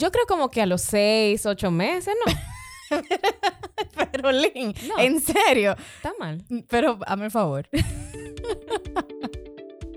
Yo creo como que a los seis, ocho meses, ¿no? Pero, Lynn, No. en serio. Está mal. Pero, hazme el favor.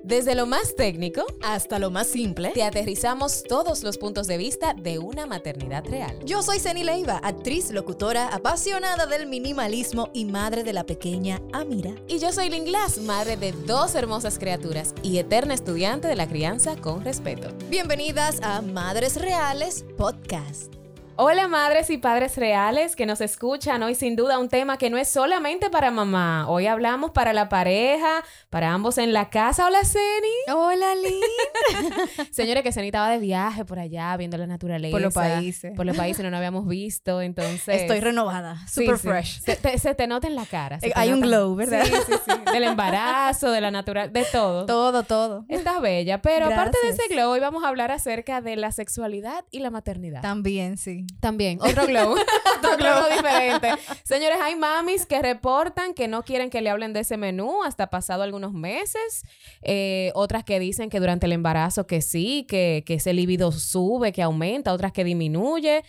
Desde lo más técnico, Hasta lo más simple. te aterrizamos todos los puntos de vista de una maternidad real. Yo soy Ceni Leiva, actriz, locutora, apasionada del minimalismo y madre de la pequeña Amira. Y yo soy Lynn Glass, madre de dos hermosas criaturas y eterna estudiante de la crianza con respeto. Bienvenidas a Madres Reales Podcast. Hola madres y padres reales que nos escuchan. Hoy sin duda un tema que no es solamente para mamá. Hoy hablamos para la pareja, para ambos en la casa. Hola Ceni. Hola, Lynn. Señores, que Ceni estaba de viaje por allá, viendo la naturaleza. Por los países. Por los países no nos habíamos visto, entonces... Estoy renovada, super sí. fresh. Se te, se te nota en la cara. Eh, hay un glow, ¿verdad? Sí, sí, sí. Del embarazo, de la natural, de todo. Todo, todo. Estás bella, pero aparte de ese glow, hoy vamos a hablar acerca de la sexualidad y la maternidad. También, sí. También, otro glow, otro glow diferente. Señores, hay mamis que reportan que no quieren que le hablen de ese menú hasta pasado algunos meses. Eh, otras que dicen que durante el embarazo que sí, que, que ese libido sube, que aumenta, otras que disminuye.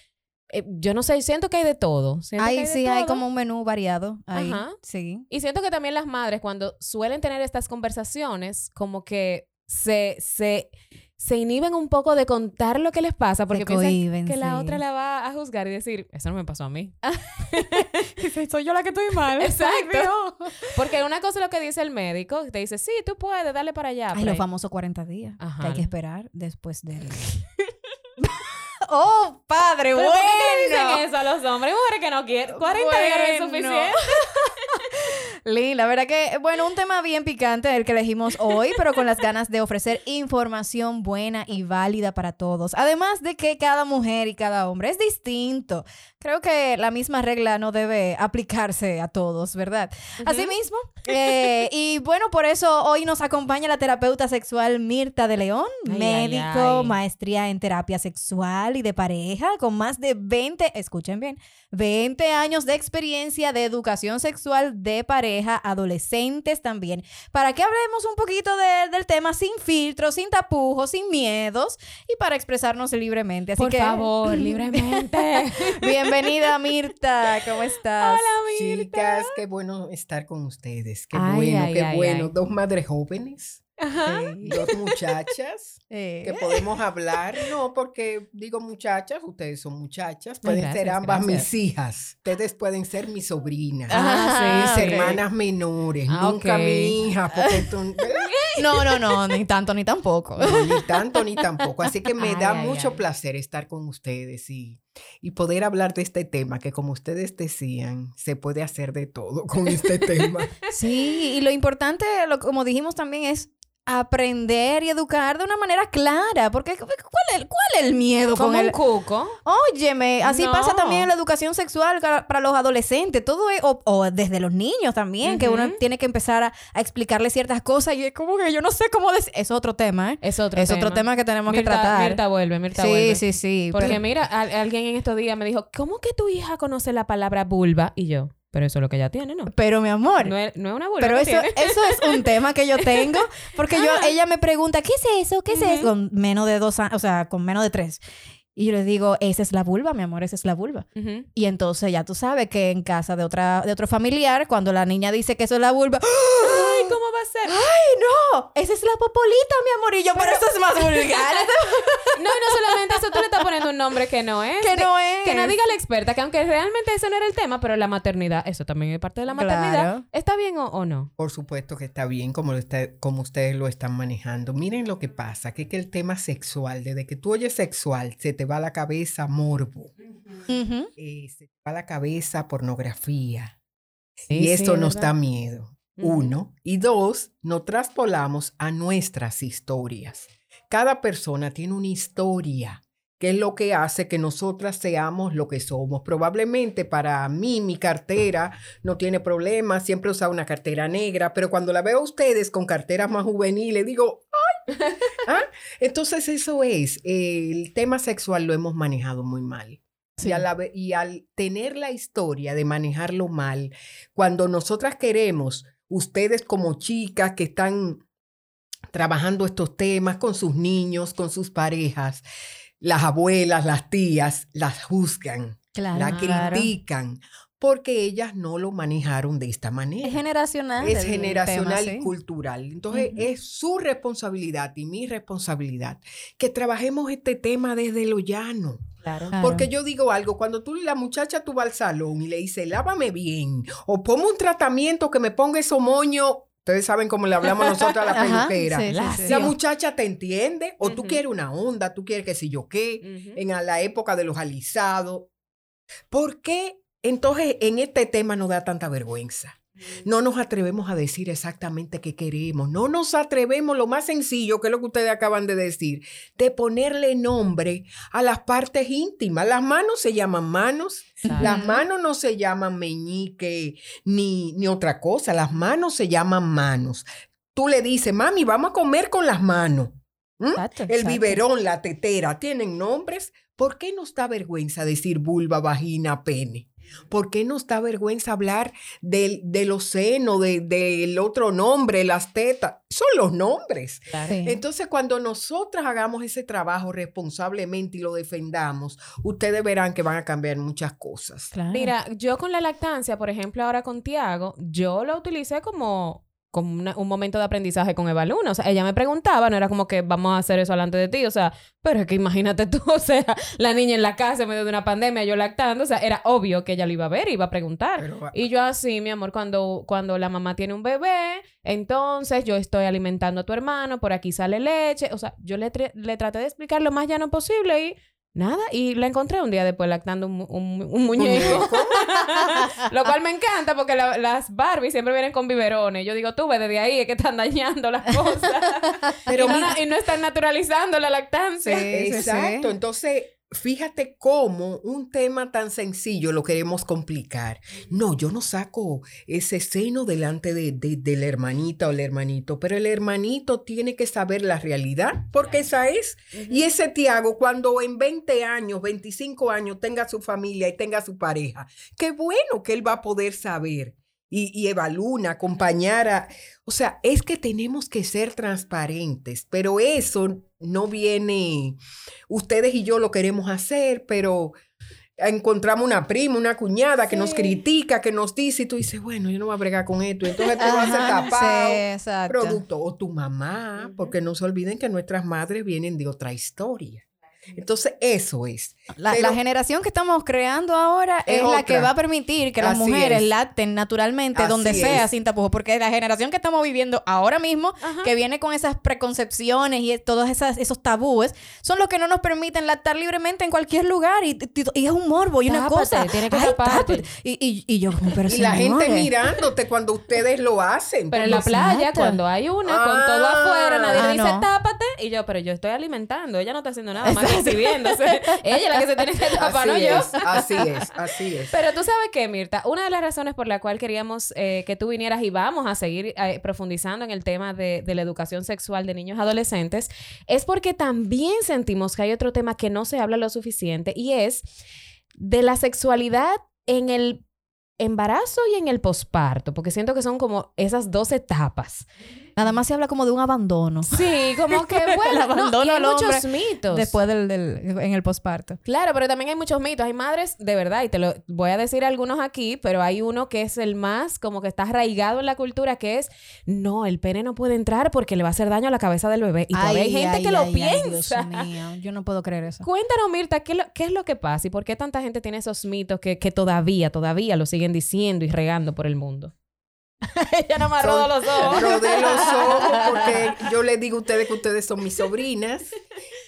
Eh, yo no sé, siento que hay de todo. Ahí de sí hay como un menú variado. Ahí, Ajá. sí. Y siento que también las madres, cuando suelen tener estas conversaciones, como que se, se, se inhiben un poco de contar lo que les pasa porque piensan que la otra la va a juzgar y decir, eso no me pasó a mí. Soy yo la que estoy mal. Exacto. Porque una cosa es lo que dice el médico, te dice, sí, tú puedes, dale para allá. Ay, los famosos 40 días. Ajá. Que hay que esperar después del... ¡Oh, padre! ¿Pero bueno. por qué le dicen eso a los hombres? Mujeres que no quieren. 40 días no es Bueno. suficiente. Lynn, la verdad que, bueno, un tema bien picante el que elegimos hoy, pero con las ganas de ofrecer información buena y válida para todos. Además de que cada mujer y cada hombre es distinto. Creo que la misma regla no debe aplicarse a todos, ¿verdad? Asimismo, eh, y bueno, por eso hoy nos acompaña la terapeuta sexual Mirta de León, Ay, médico, ay. maestría en terapia sexual y de pareja, con más de 20, escuchen bien, 20 años de experiencia de educación sexual de pareja, adolescentes también, para que hablemos un poquito de- del tema sin filtros, sin tapujos, sin miedos y para expresarnos libremente. Así Por que, favor, libremente. Bienvenida Mirta, ¿cómo estás? Hola, Mirta. Chicas, qué bueno estar con ustedes. Qué Ay, bueno, ay, qué ay, bueno. ay. Dos madres jóvenes, Ajá. Sí. dos muchachas Eh, que podemos hablar. No, porque digo muchachas, ustedes son muchachas. Pueden ser ambas gracias. mis hijas. Ustedes pueden ser mis sobrinas. Ah, mis hermanas menores. Ah, Nunca mi hija, porque tú- No, no, no, ni tanto ni tampoco. No, ni tanto ni tampoco. Así que me Ay, da ay, mucho ay. placer estar con ustedes y, y poder hablar de este tema, que como ustedes decían, se puede hacer de todo con este tema. Sí, y lo importante, lo, como dijimos también, es aprender y educar de una manera clara, porque ¿cuál es, cuál es el miedo Como con un el... cuco. Óyeme, así No. pasa también en la educación sexual para los adolescentes, todo es, o, o desde los niños también, que uno tiene que empezar a, a explicarle ciertas cosas y es como que yo no sé cómo decir, es otro tema, ¿eh? Es otro es tema. otro tema que tenemos Mirta, que tratar. Mirta vuelve, Mirta sí, vuelve. sí, sí. Porque pero- mira, a- alguien en estos días me dijo, ¿cómo que tu hija conoce la palabra vulva? Y yo, pero eso es lo que ella tiene, ¿no? pero mi amor, No es, no es una vulva. Pero eso, tiene. eso es un tema que yo tengo, porque yo, ella me pregunta, ¿qué es eso? ¿Qué es eso? Con menos de dos años, o sea, con menos de tres. Y yo le digo, esa es la vulva, mi amor, esa es la vulva. Y entonces ya tú sabes que en casa de otra de otro familiar, cuando la niña dice que eso es la vulva, Ay, ¿cómo va a ser? ¡ay, no! Esa es la popolita, mi amor. Y yo, pero eso es más vulgar. No, y no solamente eso, tú le estás poniendo un nombre que no es. que no es. Que no diga la experta, que aunque realmente ese no era el tema, pero la maternidad, eso también es parte de la maternidad. Claro. ¿Está bien o, o no? Por supuesto que está bien como, lo está- como ustedes lo están manejando. Miren lo que pasa, que, es que el tema sexual, desde que tú oyes sexual, se te va a la cabeza morbo, eh, se te va a la cabeza pornografía. Sí, y esto es nos verdad. da miedo. Uno. Y dos, nos traspolamos a nuestras historias. Cada persona tiene una historia, que es lo que hace que nosotras seamos lo que somos. Probablemente para mí, mi cartera no tiene problema, siempre he usado una cartera negra, pero cuando la veo a ustedes con carteras más juveniles, digo, ¡ay! ¿Ah? Entonces eso es, el tema sexual lo hemos manejado muy mal. Sí. Y al tener la historia de manejarlo mal, cuando nosotras queremos, ustedes como chicas que están trabajando estos temas con sus niños, con sus parejas, las abuelas, las tías, las juzgan, Claro. la claro. critican, porque ellas no lo manejaron de esta manera. Es generacional. Es generacional tema, y sí. cultural. Entonces, es su responsabilidad y mi responsabilidad que trabajemos este tema desde lo llano. Claro. Claro. Porque yo digo algo, cuando tú la muchacha tú vas al salón y le dices, lávame bien, o ponme un tratamiento que me ponga esos moños, ustedes saben cómo le hablamos nosotros a la peluquera. sí, sí, La- sí. La muchacha te entiende, o tú quieres una onda, tú quieres que si yo qué, en a la época de los alisados. ¿Por qué entonces en este tema nos da tanta vergüenza? No nos atrevemos a decir exactamente qué queremos. No nos atrevemos, lo más sencillo, que es lo que ustedes acaban de decir, de ponerle nombre a las partes íntimas. Las manos se llaman manos. Las manos no se llaman meñique ni, ni otra cosa. Las manos se llaman manos. Tú le dices, mami, vamos a comer con las manos. ¿Mm? Exacto, El biberón, la tetera, ¿tienen nombres? ¿Por qué nos da vergüenza decir vulva, vagina, pene? ¿Por qué nos da vergüenza hablar del, de los senos, de- del otro nombre, las tetas? Son los nombres. Claro. Entonces, cuando nosotras hagamos ese trabajo responsablemente y lo defendamos, ustedes verán que van a cambiar muchas cosas. Claro. Mira, yo con la lactancia, por ejemplo, ahora con Tiago, yo lo utilicé como, como una- un momento de aprendizaje con Eva Luna. O sea, ella me preguntaba, no era como que vamos a hacer eso delante de ti. O sea, pero es que imagínate tú, o sea, la niña en la casa en medio de una pandemia, yo lactando. O sea, era obvio que ella lo iba a ver y iba a preguntar. Pero, Y yo así, mi amor, cuando, cuando la mamá tiene un bebé, entonces yo estoy alimentando a tu hermano, por aquí sale leche. O sea, yo le, le traté de explicar lo más llano posible y nada. Y la encontré un día después lactando un, mu- un, un muñeco. lo cual me encanta porque la- las Barbie siempre vienen con biberones. Yo digo, tú ves desde ahí, es que están dañando las cosas. Pero y, no, mira- y no están naturalizando la lactancia. Sí. Exacto. Entonces, fíjate cómo un tema tan sencillo lo queremos complicar. No, yo no saco ese seno delante de, de- de la hermanita o el hermanito, pero el hermanito tiene que saber la realidad, porque esa es. Y ese Tiago, cuando en 20 años, 25 años tenga su familia y tenga su pareja, qué bueno que él va a poder saber. Y, y Eva Luna, acompañar a... O sea, es que tenemos que ser transparentes, pero eso no viene... Ustedes y yo lo queremos hacer, pero encontramos una prima, una cuñada que nos critica, que nos dice, y tú dices, bueno, yo no voy a bregar con esto. Entonces tú vas a Ajá, tapar sí, producto. O tu mamá, porque no se olviden que nuestras madres vienen de otra historia. Entonces, eso es. La, Pero- la generación que estamos creando ahora Es es, la que va a permitir que las Así mujeres es. lacten naturalmente Así donde sea es. sin tapujos. Porque la generación que estamos viviendo ahora mismo, Ajá. que viene con esas preconcepciones y todos esas, esos tabúes, son los que no nos permiten lactar libremente en cualquier lugar. Y, y- y es un morbo y una Tápate, cosa. tienes que Ay. Y, y, y yo, como, pero Y la gente mirándote cuando ustedes lo hacen. Pero en la Exacto. playa, cuando hay una con todo afuera, nadie Ah, le dice no. tápate. Y yo, pero yo estoy alimentando. Ella no está haciendo nada más que exhibiéndose. Ella la que se tiene que tapar, no así yo. es, así es, así es. Pero tú sabes qué, Mirta, una de las razones por la cual queríamos eh, que tú vinieras y vamos a seguir eh, profundizando en el tema de, de la educación sexual de niños adolescentes es porque también sentimos que hay otro tema que no se habla lo suficiente y es de la sexualidad en el embarazo y en el posparto, porque siento que son como esas dos etapas. Nada más se habla como de un abandono. Sí, como que El bueno, no, abandono y hay al muchos mitos. Después del, del- en el posparto. Claro, pero también hay muchos mitos. Hay madres, de verdad, y te lo voy a decir algunos aquí, pero hay uno que es el más, como que está arraigado en la cultura, que es, no, el pene no puede entrar porque le va a hacer daño a la cabeza del bebé. Y todavía hay gente que lo piensa. Dios mío, yo no puedo creer eso. Cuéntanos, Mirta, ¿qué, lo- qué es lo que pasa y por qué tanta gente tiene esos mitos que, que todavía, todavía lo siguen diciendo y regando por el mundo? Ella no me rodo los ojos. Rodé los ojos porque yo les digo a ustedes que ustedes son mis sobrinas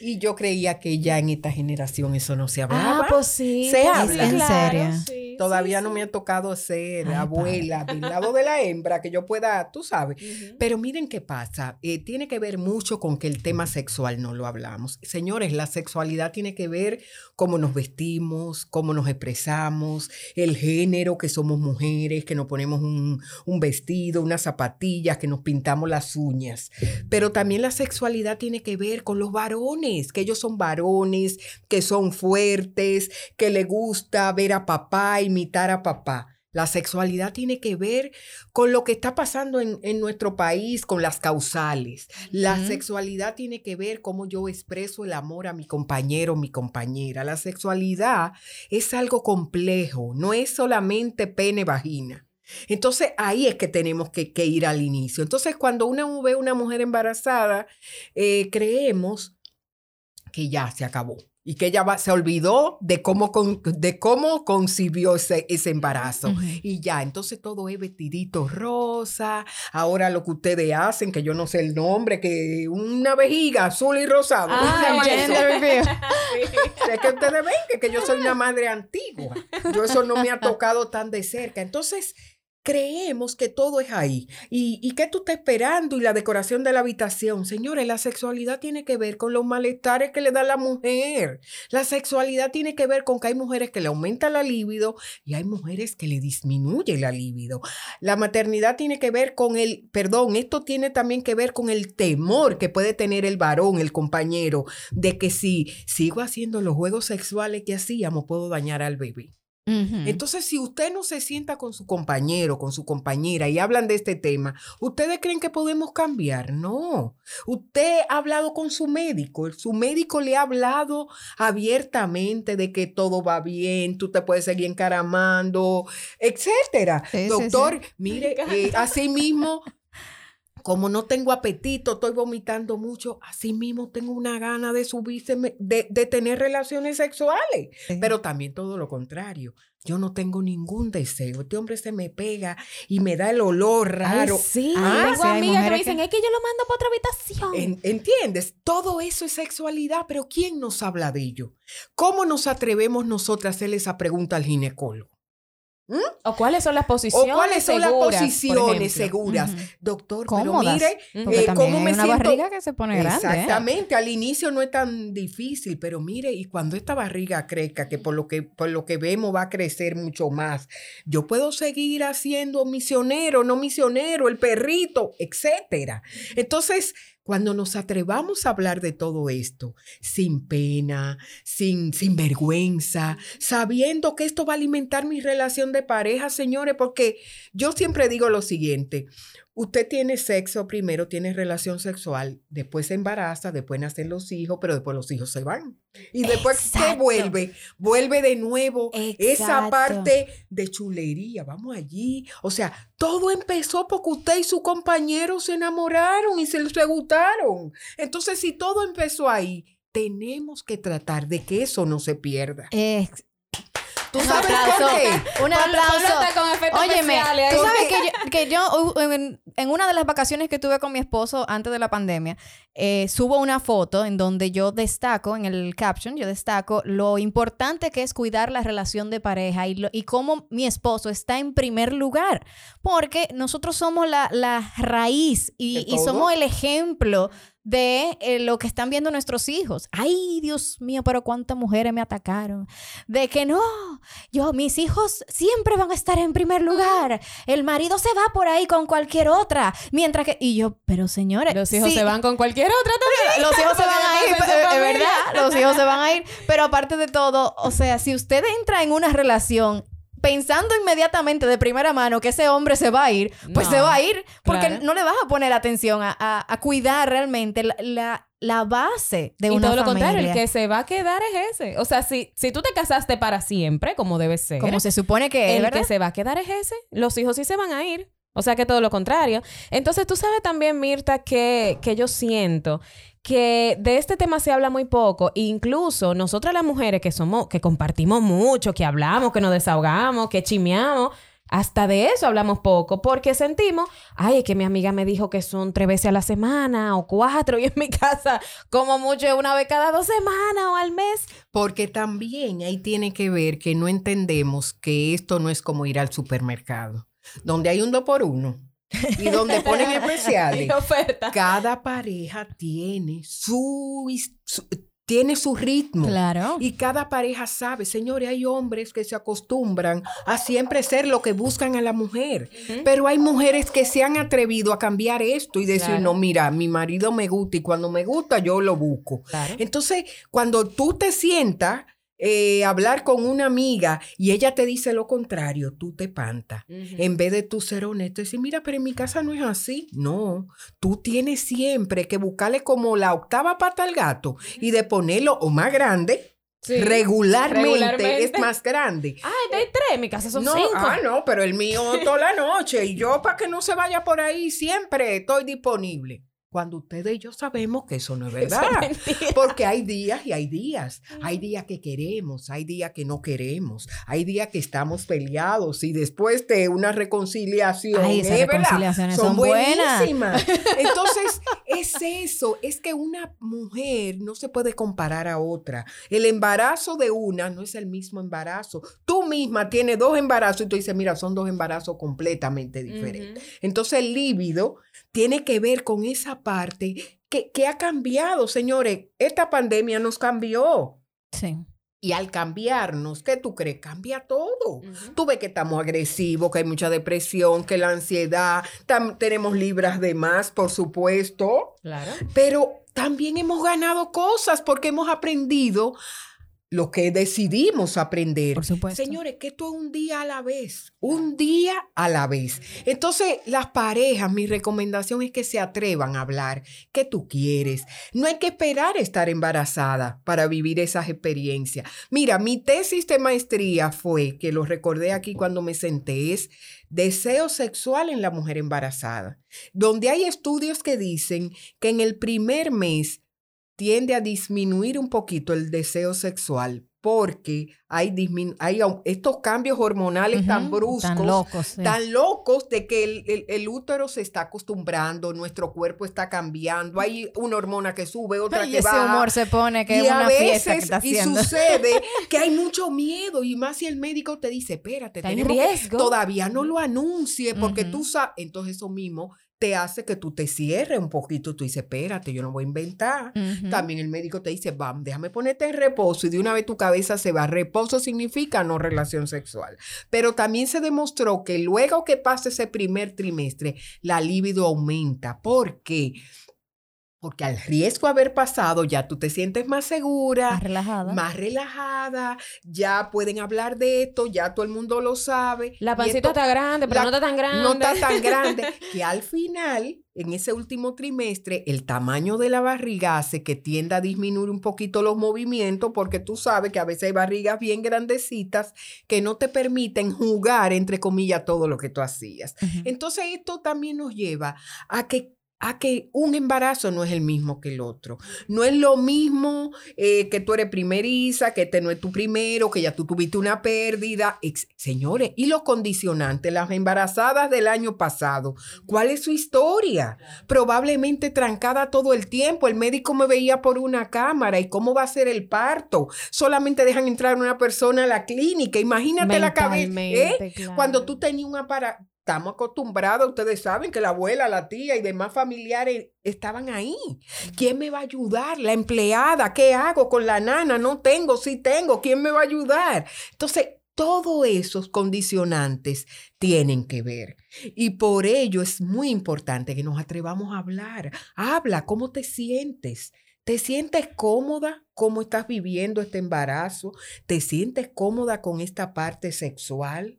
y yo creía que ya en esta generación eso no se hablaba. Ah, pues sí. Se pues habla. sí, ¿En serio? sí, Todavía sí, no sí. me ha tocado ser Ay, abuela del lado de la hembra que yo pueda, tú sabes. Pero miren qué pasa, eh, tiene que ver mucho con que el tema sexual no lo hablamos. Señores, la sexualidad tiene que ver cómo nos vestimos, cómo nos expresamos, el género, que somos mujeres, que nos ponemos un, un vestido, unas zapatillas, que nos pintamos las uñas. Pero también la sexualidad tiene que ver con los varones, que ellos son varones, que son fuertes, que le gusta ver a papá, imitar a papá. La sexualidad tiene que ver con lo que está pasando en, en nuestro país, con las causales. La sexualidad tiene que ver cómo yo expreso el amor a mi compañero, mi compañera. La sexualidad es algo complejo, no es solamente pene, vagina. Entonces ahí es que tenemos que, que ir al inicio. Entonces cuando uno ve una mujer embarazada, eh, creemos que ya se acabó y que ella va- se olvidó de cómo, con- de cómo concibió ese, ese embarazo. Y ya, entonces todo es vestidito rosa. Ahora lo que ustedes hacen, que yo no sé el nombre, que una vejiga azul y rosado. ¿cómo se Ah. Es que ustedes ven que, que yo soy una madre antigua. Yo eso no me ha tocado tan de cerca. Entonces, creemos que todo es ahí. ¿Y, y qué tú estás esperando? Y la decoración de la habitación. Señores, la sexualidad tiene que ver con los malestares que le da la mujer. La sexualidad tiene que ver con que hay mujeres que le aumenta la libido y hay mujeres que le disminuye la libido. La maternidad tiene que ver con el, perdón, esto tiene también que ver con el temor que puede tener el varón, el compañero, de que si sigo haciendo los juegos sexuales que hacíamos, puedo dañar al bebé. Entonces, si usted no se sienta con su compañero, con su compañera y hablan de este tema, ¿ustedes creen que podemos cambiar? No. Usted ha hablado con su médico, su médico le ha hablado abiertamente de que todo va bien, tú te puedes seguir encaramando, etcétera. Sí, sí, Doctor, mire, eh, así mismo como no tengo apetito, estoy vomitando mucho, así mismo tengo una gana de subirse, de, de tener relaciones sexuales. Sí. Pero también todo lo contrario. Yo no tengo ningún deseo. Este hombre se me pega y me da el olor raro. Ay, sí, Ah, tengo sí, amigas que me dicen, que- es que yo lo mando para otra habitación. En- ¿Entiendes? Todo eso es sexualidad, pero ¿quién nos habla de ello? ¿Cómo nos atrevemos nosotras a hacerle esa pregunta al ginecólogo? ¿O cuáles son las ¿O posiciones cuáles son las seguras, por posiciones seguras? Doctor, Cómodas, pero mire, Porque eh, ¿cómo hay me una siento? barriga que se pone grande. ¿eh? Exactamente, al inicio no es tan difícil, pero mire, y cuando esta barriga crezca, que por lo que por lo que vemos va a crecer mucho más, yo puedo seguir haciendo misionero, no misionero, el perrito, etcétera. Entonces, cuando nos atrevamos a hablar de todo esto, sin pena, sin, sin vergüenza, sabiendo que esto va a alimentar mi relación de pareja, señores, porque yo siempre digo lo siguiente, Usted tiene sexo primero, tiene relación sexual, después se embaraza, después nacen los hijos, pero después los hijos se van. Y después ¿qué Exacto. vuelve? Vuelve de nuevo esa parte de chulería. Vamos allí. O sea, todo empezó porque usted y su compañero se enamoraron y se, se gustaron. Entonces, si todo empezó ahí, tenemos que tratar de que eso no se pierda. ¿Tú Un sabes aplauso. por qué? Un aplauso. Óyeme, tú sabes que yo, que yo, uh, en, en una de las vacaciones que tuve con mi esposo antes de la pandemia, eh, subo una foto en donde yo destaco, en el caption, yo destaco lo importante que es cuidar la relación de pareja y, lo- y cómo mi esposo está en primer lugar. Porque nosotros somos la, la raíz y, ¿De y somos el ejemplo de eh, lo que están viendo nuestros hijos. Ay, Dios mío, pero cuántas mujeres me atacaron. De que no, yo, mis hijos siempre van a estar en primer lugar. El marido se va por ahí con cualquier otra. Mientras que, y yo, pero señores. Los hijos sí, se van con cualquier otra también. Los hijos se van a ir, su es verdad, los hijos se van a ir. Pero aparte de todo, o sea, si usted entra en una relación pensando inmediatamente de primera mano que ese hombre se va a ir, pues No, se va a ir porque claro. no le vas a poner atención a, a- a cuidar realmente la, la- la base de y una todo lo familia. contrario, el que se va a quedar es ese. O sea, si, si tú te casaste para siempre, como debe ser, Como se supone que es, el ¿verdad? que se va a quedar es ese. Los hijos sí se van a ir. O sea que todo lo contrario. Entonces, tú sabes también, Mirta, que, que yo siento que de este tema se habla muy poco. Incluso nosotras las mujeres que somos, que compartimos mucho, que hablamos, que nos desahogamos, que chimeamos. Hasta de eso hablamos poco, porque sentimos, ay, es que mi amiga me dijo que son tres veces a la semana o cuatro, y en mi casa, como mucho, una vez cada dos semanas o al mes. Porque también ahí tiene que ver que no entendemos que esto no es como ir al supermercado, donde hay un dos por uno y donde ponen especiales. Cada pareja tiene su, tiene su ritmo. Claro. Y cada pareja sabe, señores, hay hombres que se acostumbran a siempre ser lo que buscan a la mujer, pero hay mujeres que se han atrevido a cambiar esto y decir, Claro. no, mira, mi marido me gusta y cuando me gusta yo lo busco. Claro. Entonces, cuando tú te sientas eh, hablar con una amiga y ella te dice lo contrario, tú te pantas. En vez de tú ser honesto y decir, mira, pero en mi casa no es así. No, tú tienes siempre que buscarle como la octava pata al gato y de ponerlo o más grande. Regularmente, es más grande. Ah, hay tres, en mi casa son cinco. Ah, no, pero el mío toda la noche. Y yo, para que no se vaya por ahí, siempre estoy disponible cuando ustedes y yo sabemos que eso no es verdad. porque hay días y hay días. Hay días que queremos, hay días que no queremos, hay días que estamos peleados y después de una reconciliación, Ay, esas reconciliaciones son, buenísimas. Entonces, es eso, es que una mujer no se puede comparar a otra. El embarazo de una no es el mismo embarazo. Tú misma tienes dos embarazos y tú dices, mira, son dos embarazos completamente diferentes. Entonces, el líbido tiene que ver con esa parte que, ha cambiado, señores. Esta pandemia nos cambió. Sí. Y al cambiarnos, ¿qué tú crees? Cambia todo. Tú ves que estamos agresivos, que hay mucha depresión, que la ansiedad, tenemos libras de más, por supuesto. Claro. Pero también hemos ganado cosas porque hemos aprendido lo que decidimos aprender. Por supuesto. Señores, que esto es un día a la vez, un día a la vez. Entonces, las parejas, mi recomendación es que se atrevan a hablar qué tú quieres. No hay que esperar estar embarazada para vivir esas experiencias. Mira, mi tesis de maestría fue, que lo recordé aquí cuando me senté, es deseo sexual en la mujer embarazada, donde hay estudios que dicen que en el primer mes tiende a disminuir un poquito el deseo sexual porque hay, hay estos cambios hormonales tan bruscos, tan locos, tan locos de que el, el, útero se está acostumbrando, nuestro cuerpo está cambiando, hay una hormona que sube, otra que ese baja. humor se pone que es una fiesta que está. Y sucede que hay mucho miedo y más si el médico te dice, espérate, tenemos riesgo. todavía no lo anuncie porque tú sabes, entonces eso mismo te hace que tú te cierres un poquito. Tú dices, espérate, yo no voy a inventar. También el médico te dice, vamos, déjame ponerte en reposo y de una vez tu cabeza se va. Reposo significa no relación sexual. Pero también se demostró que luego que pasa ese primer trimestre, la libido aumenta. ¿Por qué? Porque al riesgo de haber pasado, ya tú te sientes más segura, más relajada. Más relajada, ya pueden hablar de esto, ya todo el mundo lo sabe. La pancita está grande, pero no está tan grande. No está tan grande. que al final, en ese último trimestre, el tamaño de la barriga hace que tienda a disminuir un poquito los movimientos, porque tú sabes que a veces hay barrigas bien grandecitas que no te permiten jugar, entre comillas, todo lo que tú hacías. Entonces, esto también nos lleva a que a que un embarazo no es el mismo que el otro. No es lo mismo eh, que tú eres primeriza, que este no es tu primero, que ya tú tuviste una pérdida. señores, y los condicionantes, las embarazadas del año pasado, ¿cuál es su historia? Probablemente trancada todo el tiempo. El médico me veía por una cámara y cómo va a ser el parto. Solamente dejan entrar una persona a la clínica. Imagínate la cabeza. ¿eh? Cuando tú tenías un aparato estamos acostumbrados, ustedes saben que la abuela, la tía y demás familiares estaban ahí. ¿Quién me va a ayudar? La empleada, ¿qué hago con la nana? No tengo, sí tengo, ¿quién me va a ayudar? Entonces, todos esos condicionantes tienen que ver. Y por ello es muy importante que nos atrevamos a hablar. Habla, ¿cómo te sientes? ¿Te sientes cómoda? ¿Cómo estás viviendo este embarazo? ¿Te sientes cómoda con esta parte sexual?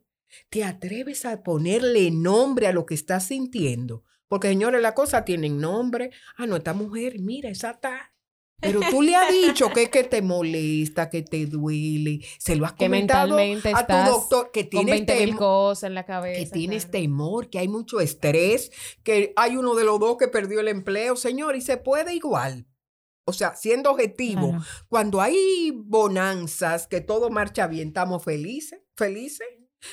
¿Te atreves a ponerle nombre a lo que estás sintiendo? Porque, señores, la cosa tiene nombre. Ah, no, esta mujer, mira, esa está. Pero tú le has dicho que es que te molesta, que te duele. Se lo has que comentado a tu doctor que tienes temor, cosas en la cabeza. Que tienes temor, que hay mucho estrés, que hay uno de los dos que perdió el empleo, señor, y se puede igual. O sea, siendo objetivo, cuando hay bonanzas, que todo marcha bien, estamos felices, felices.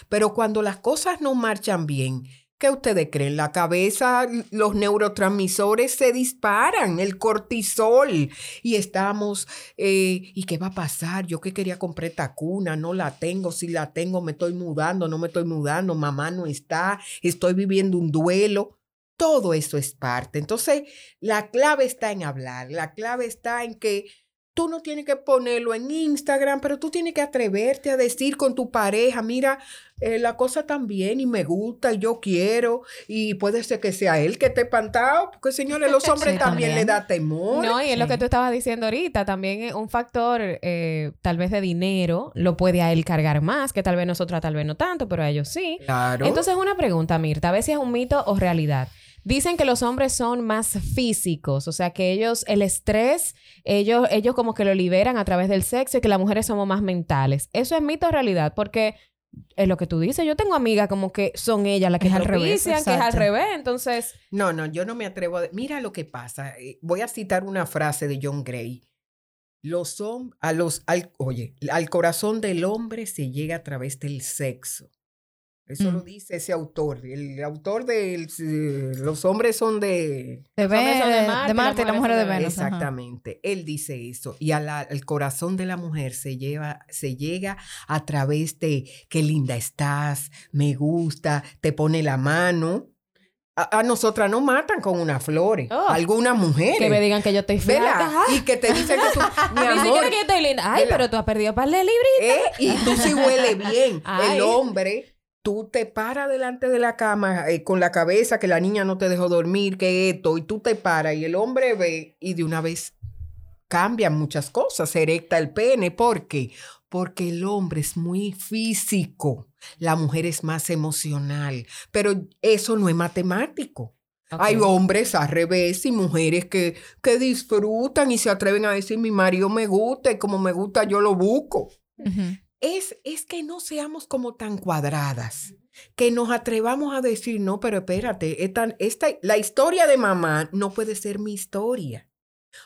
Pero cuando las cosas no marchan bien, ¿qué ustedes creen? La cabeza, los neurotransmisores se disparan, el cortisol, y estamos, eh, ¿y qué va a pasar? Yo que quería comprar esta cuna, no la tengo, si la tengo, me estoy mudando, no me estoy mudando, mamá no está, estoy viviendo un duelo. Todo eso es parte. Entonces, la clave está en hablar, la clave está en que Tú no tienes que ponerlo en Instagram, pero tú tienes que atreverte a decir con tu pareja, mira, eh, la cosa también y me gusta y yo quiero y puede ser que sea él que esté espantado, porque señores, los hombres Sí, también, también. le da temor. No, y es lo que tú estabas diciendo ahorita, también es un factor eh, tal vez de dinero lo puede a él cargar más, que tal vez nosotras tal vez no tanto, pero a ellos sí. Claro. Entonces, una pregunta, Mirta, a ver si es un mito o realidad. Dicen que los hombres son más físicos, o sea, que ellos, el estrés, ellos, ellos como que lo liberan a través del sexo y que las mujeres somos más mentales. ¿Eso es mito o realidad? Porque es lo que tú dices. Yo tengo amigas como que son ellas las que Es al revés, que es al revés. Entonces, No, no, yo no me atrevo a... Mira lo que pasa. eh, Voy a citar una frase de John Gray. Los hom- a los, al, oye, al corazón del hombre se llega a través del sexo. Eso lo Mm. dice ese autor. El autor de el- eh, Los hombres son de... De, hombres son de Marte, de Marte, la mujeres mujer de de Venus. ajá. Exactamente. Él dice eso. Y al, al corazón de la mujer se lleva, se llega a través de qué linda estás, me gusta, te pone la mano. A, a nosotras nos matan con unas flores. Oh. Algunas mujeres. que me digan que yo estoy fea. Y que te dicen que tú, mi Ni amor, siquiera que yo estoy linda. Ay, pero tú has perdido par de libritos. ¿eh? y tú sí huele bien. Ay. El hombre, tú te paras delante de la cama eh, con la cabeza que la niña no te dejó dormir, que esto, y tú te paras y el hombre ve y de una vez cambian muchas cosas, se erecta el pene. ¿Por qué? Porque el hombre es muy físico, la mujer es más emocional, pero eso no es matemático. Hay hombres al revés y mujeres que, que disfrutan y se atreven a decir, mi marido me gusta y como me gusta yo lo busco. Es, es que no seamos como tan cuadradas, que nos atrevamos a decir, no, pero espérate, esta, esta, la historia de mamá no puede ser mi historia.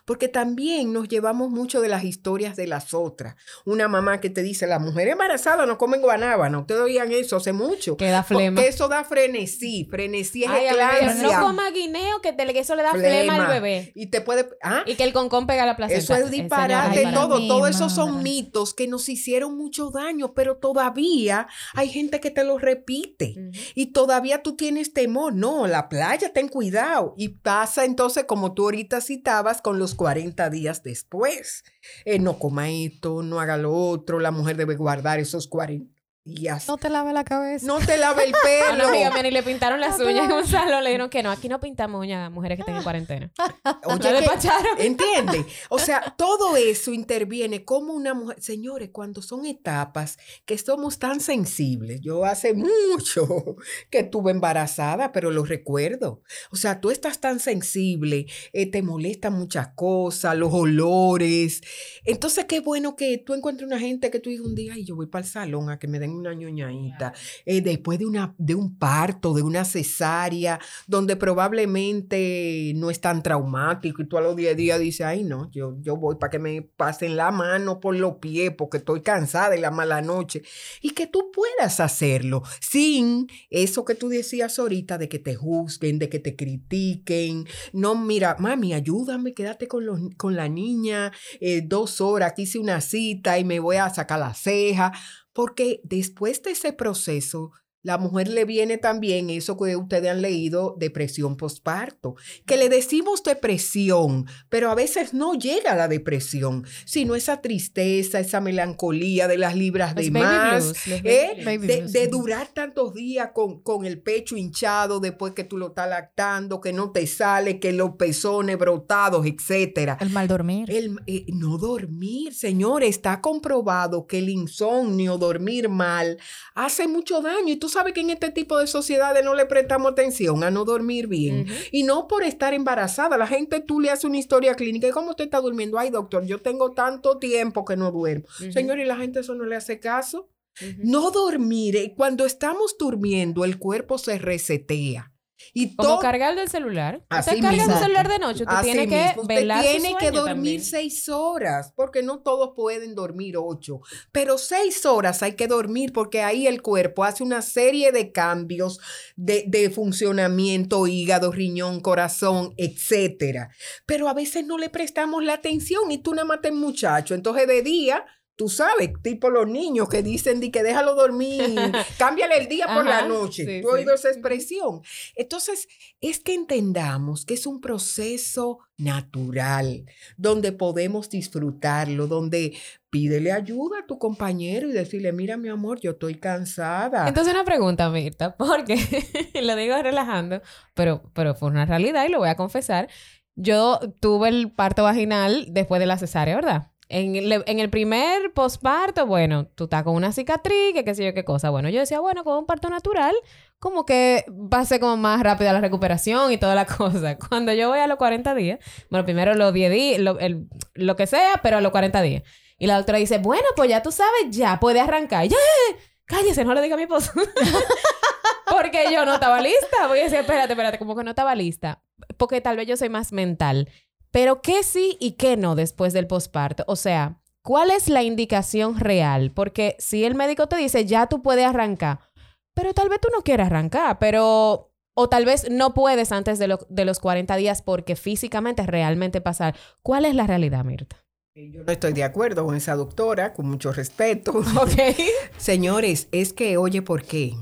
Porque también nos llevamos mucho de las historias de las otras. Una mamá que te dice, la mujer embarazada no comen guanábana. Ustedes oían eso hace mucho. Que da flema. Porque eso da frenesí. Frenesí es Ay, a mí me dijeron, eclampsia. no coma guineo que, te, que eso le da flema, al bebé. Y te puede... ¿ah? Y que el concón pega la placenta. Eso es disparate, Ay, todo. Todo esos son mitos que nos hicieron mucho daño, pero todavía hay gente que te lo repite. Y todavía tú tienes temor. No, la playa, ten cuidado. Y pasa entonces, como tú ahorita citabas, con los 40 días después. Eh, no coma esto, no haga lo otro. La mujer debe guardar esos 40 No te lave la cabeza. No te lave el A una amiga pelo. mía ni le pintaron las No uñas en un salón. Le dijeron que no, aquí no pintamos uñas a mujeres que estén en cuarentena. Oye, que- despacharon. ¿Entiende? O sea, todo eso interviene como una mujer. Señores, cuando son etapas que somos tan sensibles, yo hace mucho que estuve embarazada, pero lo recuerdo. O sea, tú estás tan sensible, eh, te molestan muchas cosas, los olores. Entonces, qué bueno que tú encuentres una gente que tú digas un día, y yo voy para el salón a que me den una ñoñadita. Eh, después de, una, de un parto, de una cesárea, donde probablemente no es tan traumático y tú a los 10 días dices, ay no, yo, yo voy para que me pasen la mano por los pies porque estoy cansada de la mala noche. Y que tú puedas hacerlo sin eso que tú decías ahorita de que te juzguen, de que te critiquen. No, mira, mami, ayúdame, quédate con, los, con la niña eh, dos horas, aquí hice una cita y me voy a sacar la ceja. Porque después de ese proceso, la mujer le viene también eso que ustedes han leído, depresión postparto, que le decimos depresión, pero a veces no llega a la depresión, sino esa tristeza, esa melancolía de las libras Los de más, blues, ¿eh? de, durar tantos días con, con el pecho hinchado después que tú lo estás lactando, que no te sale, que los pezones brotados, etcétera. El mal dormir. El, eh, no dormir, señores, está comprobado que el insomnio, dormir mal, hace mucho daño. Y tú sabes que en este tipo de sociedades no le prestamos atención a no dormir bien. Y no por estar embarazada. La gente, tú le haces una historia clínica. ¿Y cómo usted está durmiendo? Ay, doctor, yo tengo tanto tiempo que no duermo. Señor, y la gente eso no le hace caso. No dormir. eh, Cuando estamos durmiendo, el cuerpo se resetea. Y Como todo. cargar del celular. Así Usted carga su celular de noche. Usted Así tiene que usted velar su tiene que dormir también. seis horas, porque no todos pueden dormir ocho, pero seis horas hay que dormir porque ahí el cuerpo hace una serie de cambios de, de funcionamiento, hígado, riñón, corazón, etcétera. Pero a veces no le prestamos la atención y tú nada más te muchacho, entonces de día tú sabes, tipo los niños que dicen di que déjalo dormir, cámbiale el día por la noche. sí, ¿Tú has oído esa expresión? Entonces, es que entendamos que es un proceso natural, donde podemos disfrutarlo, donde pídele ayuda a tu compañero y decirle, mira mi amor, yo estoy cansada. Entonces una pregunta, Mirta, porque lo digo relajando, pero, pero fue una realidad y lo voy a confesar. Yo tuve el parto vaginal después de la cesárea, ¿verdad? En el, en el primer posparto, bueno, tú estás con una cicatriz, que qué sé yo qué cosa. Bueno, yo decía, bueno, con un parto natural, como que va a ser como más rápida la recuperación y toda la cosa. Cuando yo voy a los 40 días, bueno, primero los 10 días, lo, el- lo que sea, pero a los 40 días. Y la doctora dice, bueno, pues ya tú sabes, ya puede arrancar. Y yo, "Eh, cállese, no le diga a mi esposo. Porque yo no estaba lista. Voy a decir, espérate, espérate, como que no estaba lista. Porque tal vez yo soy más mental. Pero qué sí y qué no después del posparto. O sea, ¿cuál es la indicación real? Porque si el médico te dice, ya tú puedes arrancar, pero tal vez tú no quieras arrancar, pero... O tal vez no puedes antes de, lo- de los 40 días porque físicamente realmente pasar. ¿Cuál es la realidad, Mirta? Yo no estoy de acuerdo con esa doctora, con mucho respeto. Señores, es que, oye, ¿por qué?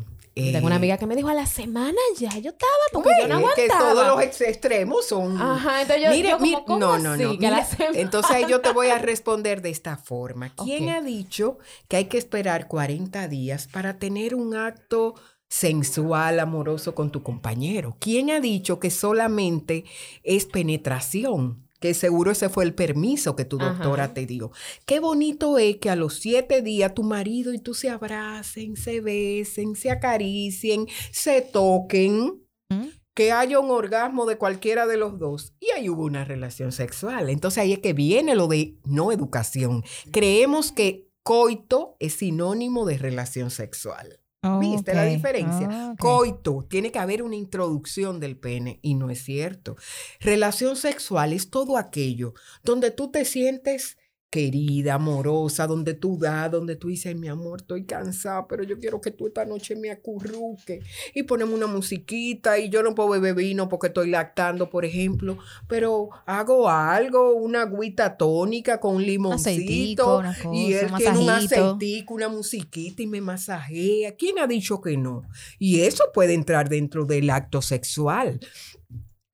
Tengo una Eh, amiga que me dijo a la semana ya, yo estaba porque yo no es que aguantaba. todos los ex- extremos son. Ajá, entonces yo, Mire, yo como, mire, ¿cómo no, no, así? no. Mira, entonces yo te voy a responder de esta forma. ¿Quién ha dicho que hay que esperar 40 días para tener un acto sensual, amoroso con tu compañero? ¿Quién ha dicho que solamente es penetración? Que seguro ese fue el permiso que tu Ajá. doctora te dio. Qué bonito es que a los siete días tu marido y tú se abracen, se besen, se acaricien, se toquen ¿Mm? que haya un orgasmo de cualquiera de los dos y ahí hubo una relación sexual. Entonces ahí es que viene lo de no educación. Creemos que coito es sinónimo de relación sexual. ¿Viste la diferencia? Ah. Coito, tiene que haber una introducción del pene y no es cierto. Relación sexual es todo aquello donde tú te sientes querida, amorosa, donde tú das, donde tú dices, mi amor, estoy cansada, pero yo quiero que tú esta noche me acurruque y ponemos una musiquita y yo no puedo beber vino porque estoy lactando, por ejemplo, pero hago algo, una agüita tónica con un limoncito Aceitico, una y él un tiene un aceitico, una musiquita y me masajea. ¿Quién ha dicho que no? Y eso puede entrar dentro del acto sexual.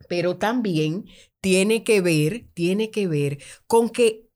Pero también tiene que ver, tiene que ver con que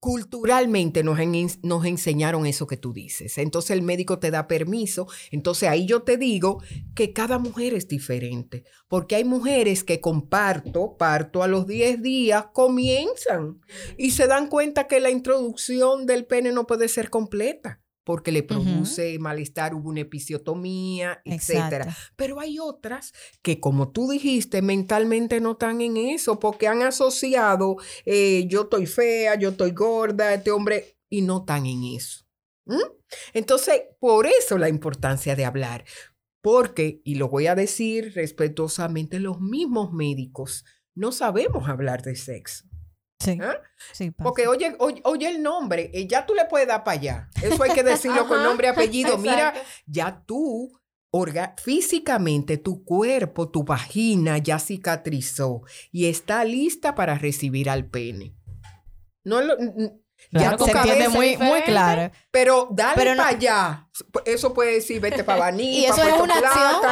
culturalmente nos, en- nos enseñaron eso que tú dices. Entonces el médico te da permiso. Entonces ahí yo te digo que cada mujer es diferente. Porque hay mujeres que con parto, parto a los 10 días, comienzan y se dan cuenta que la introducción del pene no puede ser completa porque le produce malestar, hubo una episiotomía. Exacto. Pero hay otras que, como tú dijiste, mentalmente no están en eso, porque han asociado, eh, yo estoy fea, yo estoy gorda, este hombre, y no están en eso. ¿Mm? Entonces, por eso la importancia de hablar. Porque, y lo voy a decir respetuosamente, los mismos médicos no sabemos hablar de sexo. Sí, ¿ah? sí. Porque oye, oye, oye el nombre, eh, ya tú le puedes dar para allá. Eso hay que decirlo con nombre y apellido. Mira, ya tú, orga- físicamente, tu cuerpo, tu vagina ya cicatrizó y está lista para recibir al pene. No lo, ya tu se entiende muy, muy claro. Pero dale Pero no- para allá. Eso puede decir, vete para Baní, Y eso para es una acción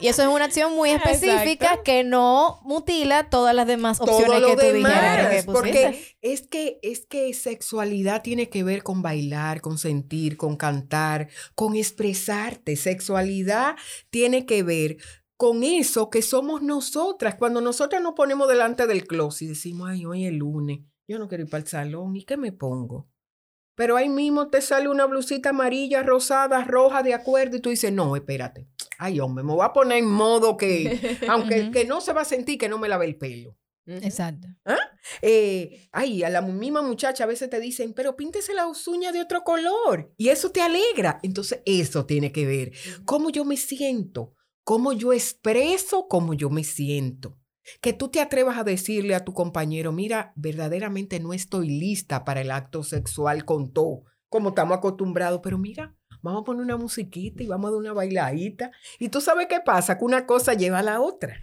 Y eso es una acción muy específica Exacto. que no mutila todas las demás opciones todo que tú dijeras porque es que, es que sexualidad tiene que ver con bailar, con sentir, con cantar, con expresarte. Sexualidad tiene que ver con eso que somos nosotras. Cuando nosotras nos ponemos delante del closet y decimos, ay, hoy es lunes, yo no quiero ir para el salón, ¿y qué me pongo? Pero ahí mismo te sale una blusita amarilla, rosada, roja, de acuerdo, y tú dices, no, espérate. Ay, hombre, me voy a poner en modo que, aunque que no se va a sentir que no me lave el pelo. Exacto. Eh, ay, a la misma muchacha a veces te dicen, pero píntese las uñas de otro color y eso te alegra. Entonces, eso tiene que ver. Cómo yo me siento, cómo yo expreso cómo yo me siento. Que tú te atrevas a decirle a tu compañero, mira, verdaderamente no estoy lista para el acto sexual con todo, como estamos acostumbrados, pero mira, vamos a poner una musiquita y vamos a dar una bailadita. Y tú sabes qué pasa, que una cosa lleva a la otra.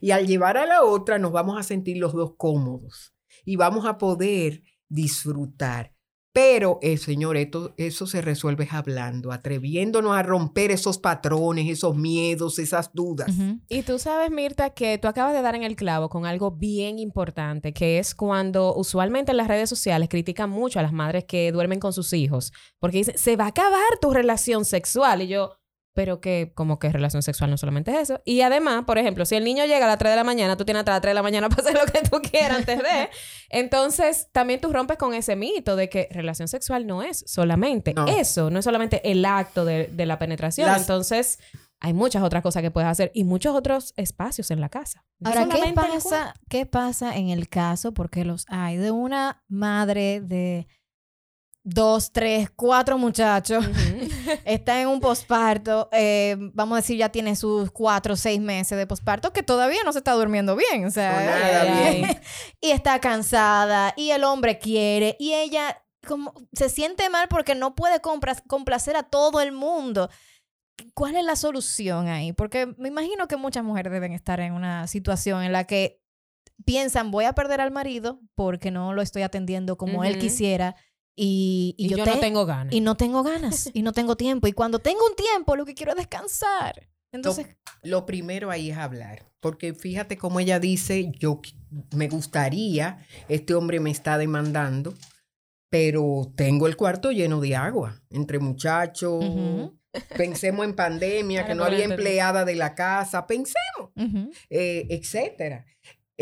Y al llevar a la otra nos vamos a sentir los dos cómodos y vamos a poder disfrutar. Pero, eh, señor, esto, eso se resuelve hablando, atreviéndonos a romper esos patrones, esos miedos, esas dudas. Y tú sabes, Mirta, que tú acabas de dar en el clavo con algo bien importante, que es cuando usualmente en las redes sociales critican mucho a las madres que duermen con sus hijos, porque dicen, se va a acabar tu relación sexual. Y yo, pero que como que relación sexual no solamente es eso. Y además, por ejemplo, si el niño llega a las 3 de la mañana, tú tienes hasta las 3 de la mañana para hacer lo que tú quieras antes de. Entonces, también tú rompes con ese mito de que relación sexual no es solamente No. eso, no es solamente el acto de, de la penetración. Las- Entonces, hay muchas otras cosas que puedes hacer y muchos otros espacios en la casa. No Ahora, ¿qué pasa, ¿qué pasa en el caso, porque los hay, de una madre de dos, tres, cuatro muchachos, está en un posparto, eh, vamos a decir, ya tiene sus cuatro o seis meses de posparto, que todavía no se está durmiendo bien, o sea, No, nada Ay, bien. ay. y está cansada, y el hombre quiere, y ella como se siente mal porque no puede compras- complacer a todo el mundo. ¿Cuál es la solución ahí? Porque me imagino que muchas mujeres deben estar en una situación en la que piensan, voy a perder al marido porque no lo estoy atendiendo como él quisiera y, y Y, yo, yo, te- no tengo ganas. y no tengo ganas y no tengo tiempo. Y cuando tengo un tiempo, lo que quiero es descansar. Entonces, Lo primero ahí es hablar, porque fíjate cómo ella dice, yo me gustaría, este hombre me está demandando, pero tengo el cuarto lleno de agua, entre muchachos, pensemos en pandemia, que no había empleada de la casa, pensemos, eh, etcétera.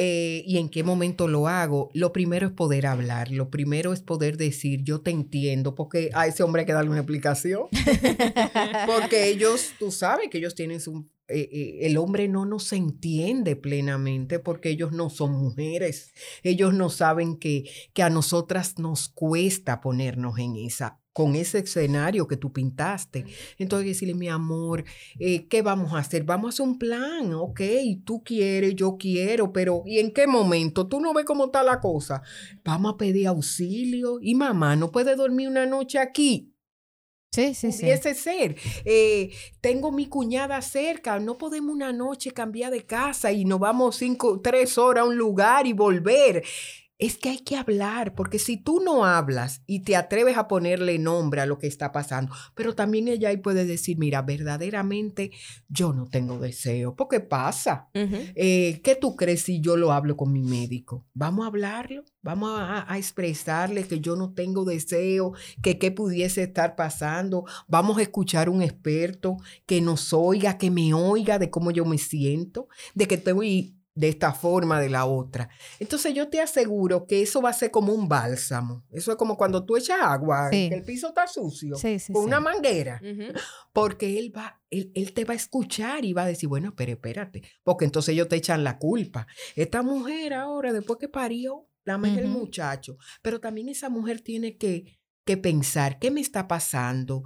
Eh, ¿Y en qué momento lo hago? Lo primero es poder hablar, lo primero es poder decir, yo te entiendo, porque a ese hombre hay que darle una explicación. Porque ellos, tú sabes que ellos tienen su... eh, eh, el hombre no nos entiende plenamente porque ellos no son mujeres. Ellos no saben que, que a nosotras nos cuesta ponernos en esa con ese escenario que tú pintaste. Entonces decirle, mi amor, eh, ¿qué vamos a hacer? Vamos a hacer un plan, ok, tú quieres, yo quiero, pero ¿y en qué momento? Tú no ves cómo está la cosa. Vamos a pedir auxilio y mamá no puede dormir una noche aquí. sí, sí, sí. Pudiese ser. Eh, tengo mi cuñada cerca, no podemos una noche cambiar de casa y nos vamos cinco, tres horas a un lugar y volver. Es que hay que hablar, porque si tú no hablas y te atreves a ponerle nombre a lo que está pasando, pero también ella ahí puede decir, mira, verdaderamente yo no tengo deseo, porque pasa. Eh, ¿Qué tú crees si yo lo hablo con mi médico? Vamos a hablarlo, vamos a, a expresarle que yo no tengo deseo, que qué pudiese estar pasando. Vamos a escuchar un experto que nos oiga, que me oiga de cómo yo me siento, de que estoy de esta forma, de la otra. Entonces yo te aseguro que eso va a ser como un bálsamo. Eso es como cuando tú echas agua, Sí. que el piso está sucio, Sí, sí, con sí. una manguera porque él va, él, él te va a escuchar y va a decir, bueno, pero espérate, porque entonces ellos te echan la culpa. Esta mujer ahora, después que parió, la más el Ujú. muchacho, pero también esa mujer tiene que, que pensar, ¿qué me está pasando?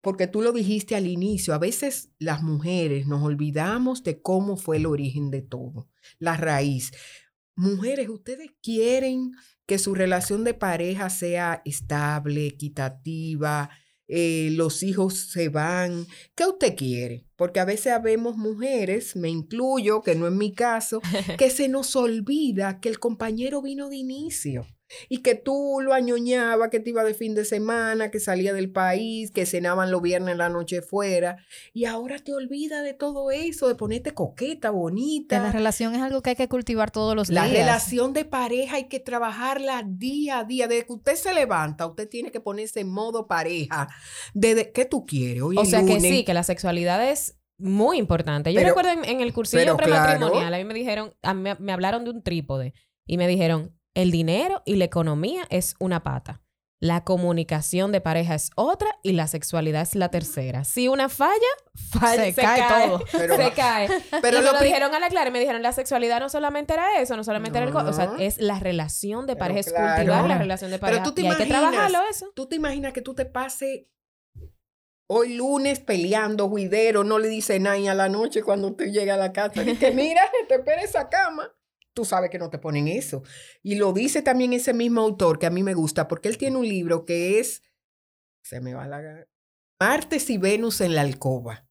Porque tú lo dijiste al inicio, a veces las mujeres nos olvidamos de cómo fue el origen de todo, la raíz. Mujeres, ustedes quieren que su relación de pareja sea estable, equitativa, eh, los hijos se van. ¿Qué usted quiere? Porque a veces vemos mujeres, me incluyo, que no es mi caso, que se nos olvida que el compañero vino de inicio y que tú lo añoñabas, que te iba de fin de semana, que salía del país, que cenaban los viernes en la noche fuera y ahora te olvidas de todo eso, de ponerte coqueta, Que la bonita. relación es algo que hay que cultivar todos los La días. relación de pareja hay que trabajarla día a día. Desde que usted se levanta, usted tiene que ponerse en modo pareja. Desde, ¿Qué tú quieres? Hoy O sea que sí, que la sexualidad es muy importante. Yo Pero- recuerdo en, en el cursillo prematrimonial, claro. a mí me dijeron, a mí me hablaron de un trípode y me dijeron, el dinero y la economía es una pata. La comunicación de pareja es otra y la sexualidad es la tercera. Si una falla, falla, Se cae todo. Pero- se cae. pero y lo dijeron a la clara y me dijeron, la sexualidad no solamente era eso, no solamente era el... co-". O sea, es la relación de Pero pareja, es claro. cultivar la relación de Pero pareja. tú te y hay que imaginas- trabajarlo eso. ¿Tú te imaginas que tú te pases hoy lunes peleando, juidero, no le dice nada a la noche cuando tú llegas a la casa? Y que mira, te espera esa cama. Tú sabes que no te ponen eso. Y lo dice también ese mismo autor que a mí me gusta, porque él tiene un libro que es, se me va la... Martes y Venus en la alcoba.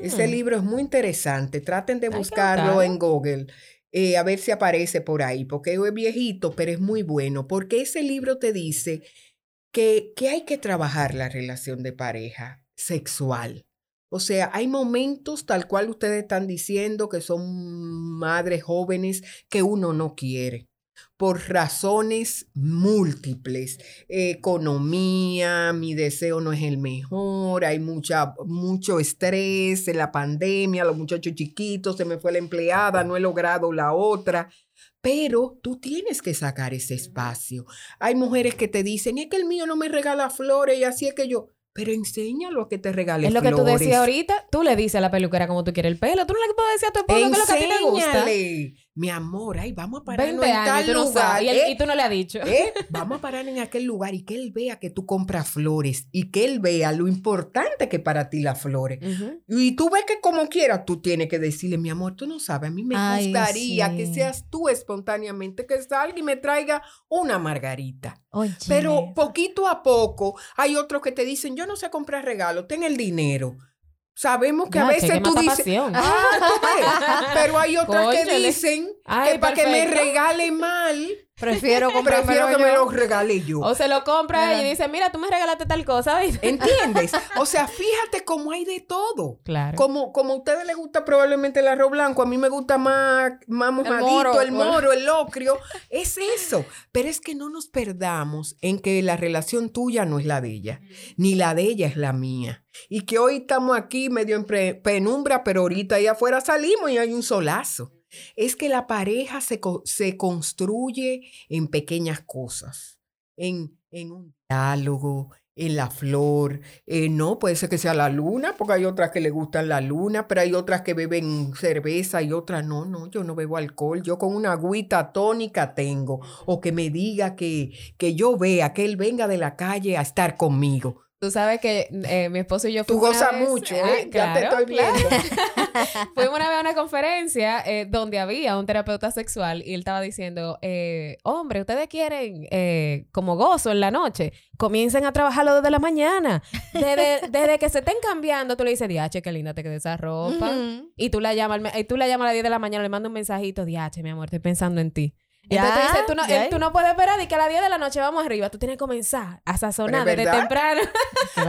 Ese Mm. libro es muy interesante. Traten de buscarlo. en Google. eh, a ver si aparece por ahí, porque es viejito, pero es muy bueno, porque ese libro te dice que, que hay que trabajar la relación de pareja sexual. O sea, hay momentos tal cual ustedes están diciendo que son madres jóvenes que uno no quiere por razones múltiples. Economía, mi deseo no es el mejor, hay mucha, mucho estrés en la pandemia, los muchachos chiquitos, se me fue la empleada, no he logrado la otra. Pero tú tienes que sacar ese espacio. Hay mujeres que te dicen, es que el mío no me regala flores y así es que yo... Pero enséñalo a que te regale Es lo que tú decías ahorita. Tú le dices a la peluquera como tú quieres el pelo. Tú no le puedes decir a tu esposo que es lo que a ti te gusta. Mi amor, ay, vamos a pararnos 20 en años tal no lugar. Y, él- ¿eh? y tú no le has dicho. ¿eh? Vamos a parar en aquel lugar y que él vea que tú compras flores y que él vea lo importante que para ti las flores. Y tú ves que como quiera tú tienes que decirle, mi amor, tú no sabes, a mí me Ay, gustaría que seas tú espontáneamente que salga y me traiga una margarita. Oye. Pero poquito a poco hay otros que te dicen, yo no sé comprar regalos, ten el dinero. Sabemos que a veces tú dices, ah, tú ves. pero hay otras que dicen Ay, que para que me regale mal, Prefiero prefiero que me lo regale yo. O se lo compra ella y dice, mira, tú me regalaste tal cosa. ¿Entiendes? O sea, fíjate cómo hay de todo. Claro. Como, como a ustedes les gusta probablemente el arroz blanco, a mí me gusta más, más mojadito, moro. el moro, el locrio. Es eso. Pero es que no nos perdamos en que la relación tuya no es la de ella, ni la de ella es la mía. Y que hoy estamos aquí medio en penumbra, pero ahorita ahí afuera salimos y hay un solazo. Es que la pareja se, se construye en pequeñas cosas, en, en un diálogo, en la flor. Eh, no, puede ser que sea la luna, porque hay otras que le gustan la luna, pero hay otras que beben cerveza y otras no, no, yo no bebo alcohol, yo con una agüita tónica tengo. O que me diga que, que yo vea, que él venga de la calle a estar conmigo. Tú sabes que eh, mi esposo y yo Tú fuimos una gozas vez- mucho, Ah, ¿eh? ya te estoy claro. viendo. Fuimos una vez a una conferencia eh, donde había un terapeuta sexual y él estaba diciendo, eh, hombre, ustedes quieren eh, como gozo en la noche, comiencen a trabajarlo desde la mañana. Desde, desde que se estén cambiando, tú le dices, diache, qué linda te quedó esa ropa. Y tú la llamas, y tú la llamas a las 10 de la mañana, le mandas un mensajito, diache, mi amor, estoy pensando en ti. Ya, Entonces tú dices, tú no, ya. él- tú no puedes esperar y que a las 10 de la noche vamos arriba. Tú tienes que comenzar a sazonar desde temprano.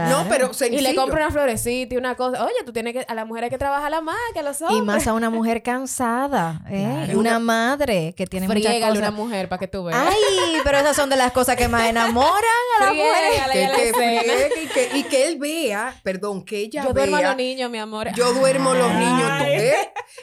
No, pero Y sencillo. le compra una florecita y una cosa. Oye, tú tienes que... A la mujer hay que trabajarla más que a los hombres. Y más a una mujer cansada, ¿eh? Claro. Una madre que tiene muchas Friégale a cosas. una mujer para que tú veas. Ay, pero esas son de las cosas que más enamoran a las mujeres. Que, a la que friegue y, que, y que él vea, perdón, que ella Yo duermo a vea. los niños, mi amor. Yo duermo los niños, ¿tú ves?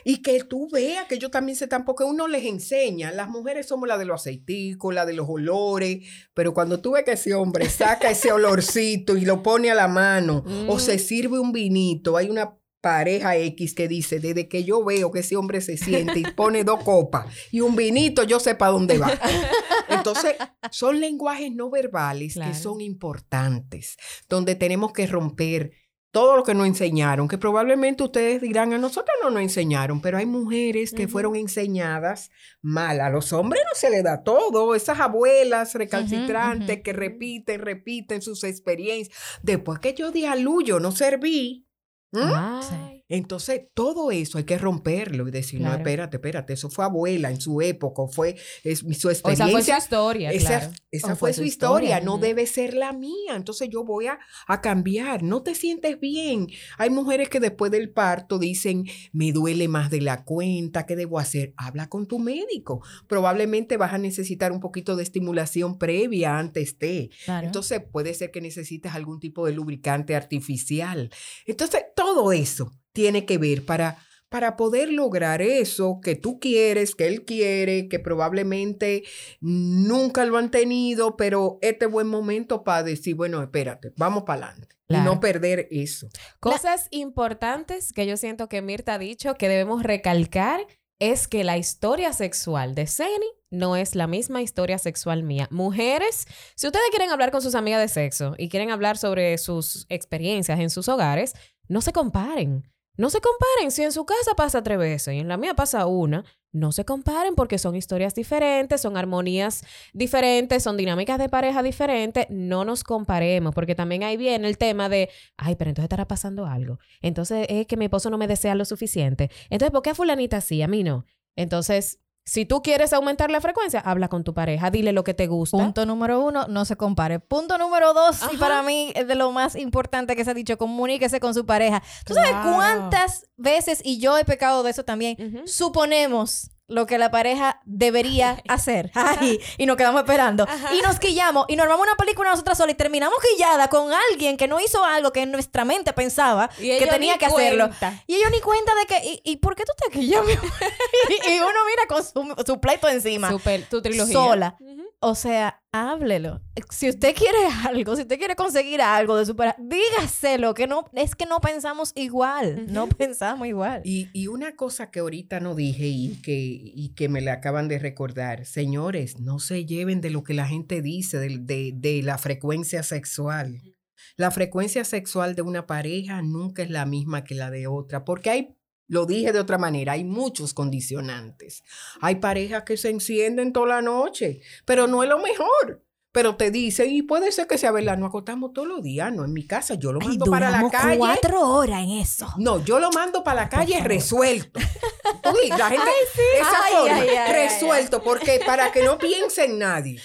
Y que tú veas que ellos también se están, porque uno les enseña, las mujeres somos la de los aceiticos, la de los olores, pero cuando tú ves que ese hombre saca ese olorcito y lo pone a la mano, o Mm. se sirve un vinito, hay una pareja X que dice, desde que yo veo que ese hombre se siente y pone dos copas y un vinito, yo sé para dónde va. Entonces, son lenguajes no verbales Claro. que son importantes, donde tenemos que romper todo lo que nos enseñaron, que probablemente ustedes dirán, a nosotros no nos enseñaron, pero hay mujeres que fueron enseñadas mal. A los hombres no se les da todo. Esas abuelas recalcitrantes que repiten, repiten sus experiencias. Después que yo di a luz, yo no serví. ¿Mm? Entonces, todo eso hay que romperlo y decir, no, Claro. espérate, espérate, eso fue abuela en su época, fue es, su O esa fue su experiencia. historia, Esa, claro. esa fue, su historia, no debe ser la mía. Entonces yo voy a, a cambiar. No te sientes bien. Hay mujeres que después del parto dicen, me duele más de la cuenta, ¿qué debo hacer? Habla con tu médico. Probablemente vas a necesitar un poquito de estimulación previa antes de. Claro. Entonces puede ser que necesites algún tipo de lubricante artificial. Entonces todo eso tiene que ver para, para poder lograr eso que tú quieres, que él quiere, que probablemente nunca lo han tenido, pero este buen momento para decir, bueno, espérate, vamos para adelante. Y Claro. no perder eso. Cosas importantes que yo siento que Mirta ha dicho que debemos recalcar es que la historia sexual de Zeni no es la misma historia sexual mía. Mujeres, si ustedes quieren hablar con sus amigas de sexo y quieren hablar sobre sus experiencias en sus hogares, no se comparen. No se comparen. Si en su casa pasa tres veces y en la mía pasa una, no se comparen porque son historias diferentes, son armonías diferentes, son dinámicas de pareja diferentes. No nos comparemos porque también ahí viene el tema de, ay, pero entonces estará pasando algo. Entonces es que mi esposo no me desea lo suficiente. Entonces, ¿por qué a fulanita sí, a mí no? Entonces, Si tú quieres aumentar la frecuencia, habla con tu pareja, dile lo que te gusta. Punto número uno, no se compare. Punto número dos, y para mí es de lo más importante que se ha dicho, comuníquese con su pareja. ¿Tú sabes cuántas veces, y yo he pecado de eso también, suponemos lo que la pareja debería hacer? Ay, y nos quedamos esperando. Y nos quillamos y nos armamos una película nosotras solas y terminamos quillada con alguien que no hizo algo que en nuestra mente pensaba Y que tenía que hacerlo. Y ellos ni cuenta de que, ¿y, y por qué tú te quillas? y, y uno mira con su, su pleito encima. Super- tu trilogía. Sola. O sea, háblelo. Si usted quiere algo, si usted quiere conseguir algo de su pareja, dígaselo, que no, es que no pensamos igual. No pensamos igual. Y, y una cosa que ahorita no dije y que, y que me la acaban de recordar, señores, no se lleven de lo que la gente dice, de, de- de la frecuencia sexual. La frecuencia sexual de una pareja nunca es la misma que la de otra, porque hay, lo dije de otra manera, hay muchos condicionantes. Hay parejas que se encienden toda la noche, pero no es lo mejor. Pero te dicen, y puede ser que sea verdad, nos acostamos todos los días, no en mi casa, yo lo mando para la calle. cuatro horas en eso. No, yo lo mando para la calle resuelto. Uy, la gente, esa Ay, forma, resuelto, porque para que no piense en nadie.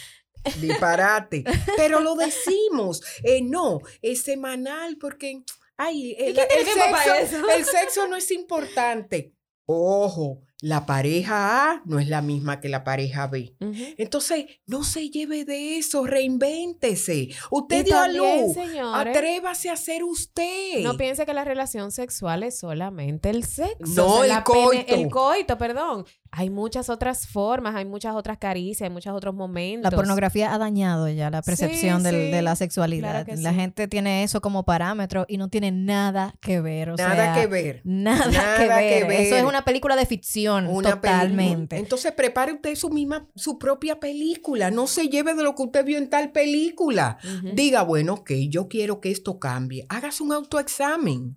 Disparate. Pero lo decimos. Eh, no, es semanal porque, ay, el, sexo, el sexo no es importante. Ojo, la pareja A no es la misma que la pareja B. Entonces, no se lleve de eso, reinvéntese. Usted Y dio a también, luz. señores, Atrévase a ser usted. No piense que la relación sexual es solamente el sexo. No, el coito. el coito, perdón. Hay muchas otras formas, hay muchas otras caricias, hay muchos otros momentos. La pornografía ha dañado ya la percepción Sí, del- sí. de la sexualidad. Claro la sí. gente tiene eso como parámetro y no tiene nada que ver. O Nada sea, que ver. Nada, Nada que, que ver. Eso es ver. una película de ficción Una totalmente. Entonces prepare usted su misma, su propia película. No se lleve de lo que usted vio en tal película. Diga, bueno, ok, yo quiero que esto cambie. Hágase un autoexamen.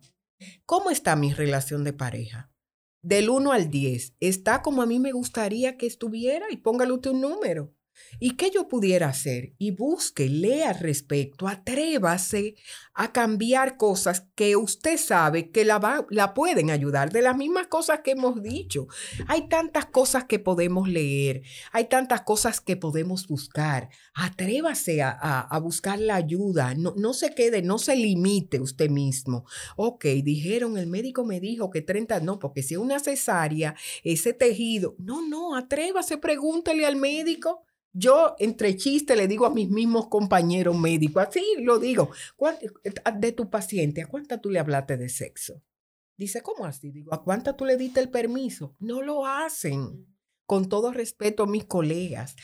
¿Cómo está mi relación de pareja? Del 1 al 10, ¿está como a mí me gustaría que estuviera? Y póngale usted un número. ¿Y qué yo pudiera hacer? Y busque, lea al respecto, atrévase a cambiar cosas que usted sabe que la, va- la pueden ayudar, de las mismas cosas que hemos dicho. Hay tantas cosas que podemos leer, hay tantas cosas que podemos buscar. Atrévase a, a- buscar la ayuda, no, no se quede, no se limite usted mismo. Ok, dijeron, el médico me dijo que 30, no, porque si es una cesárea, ese tejido, no, no, atrévase, pregúntele al médico. Yo, entre chiste, le digo a mis mismos compañeros médicos, así lo digo, ¿cuán- de tu paciente, ¿a cuánta tú le hablaste de sexo? Dice, ¿cómo así? Digo, ¿a cuánta tú le diste el permiso? No lo hacen. Con todo respeto a mis colegas,